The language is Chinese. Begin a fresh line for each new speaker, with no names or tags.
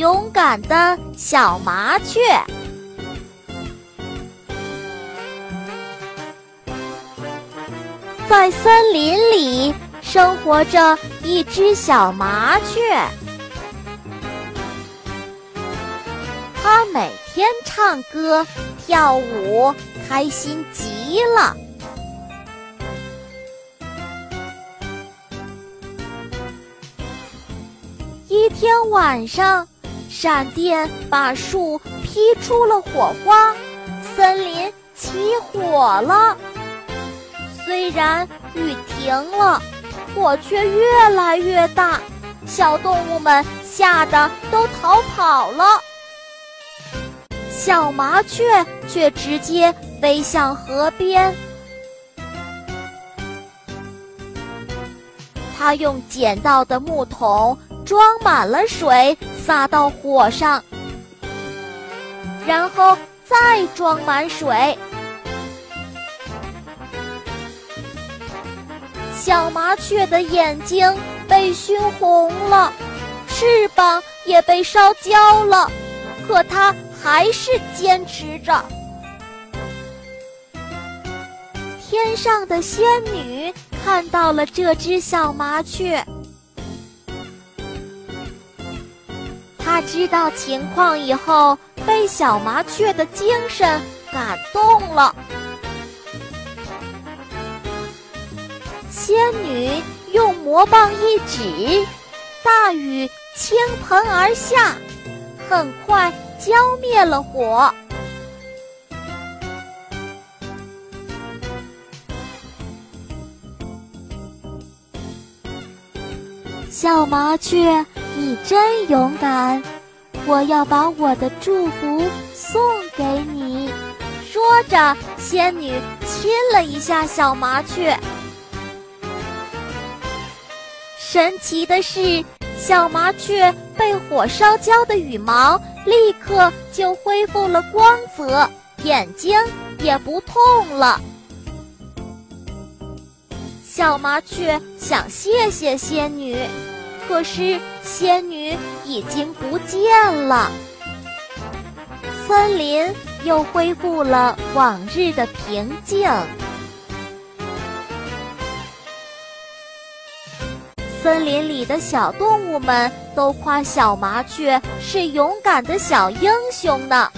勇敢的小麻雀。在森林里生活着一只小麻雀，它每天唱歌跳舞，开心极了。一天晚上，闪电把树劈出了火花，森林起火了。虽然雨停了，火却越来越大，小动物们吓得都逃跑了。小麻雀却直接飞向河边，它用捡到的木桶。装满了水，撒到火上，然后再装满水。小麻雀的眼睛被熏红了，翅膀也被烧焦了，可它还是坚持着。天上的仙女看到了这只小麻雀。他知道情况以后，被小麻雀的精神感动了。仙女用魔棒一指，大雨倾盆而下，很快浇灭了火。小麻雀。你真勇敢，我要把我的祝福送给你。说着，仙女亲了一下小麻雀。神奇的是，小麻雀被火烧焦的羽毛立刻就恢复了光泽，眼睛也不痛了。小麻雀想谢谢仙女。可是仙女已经不见了，森林又恢复了往日的平静。森林里的小动物们都夸小麻雀是勇敢的小英雄呢。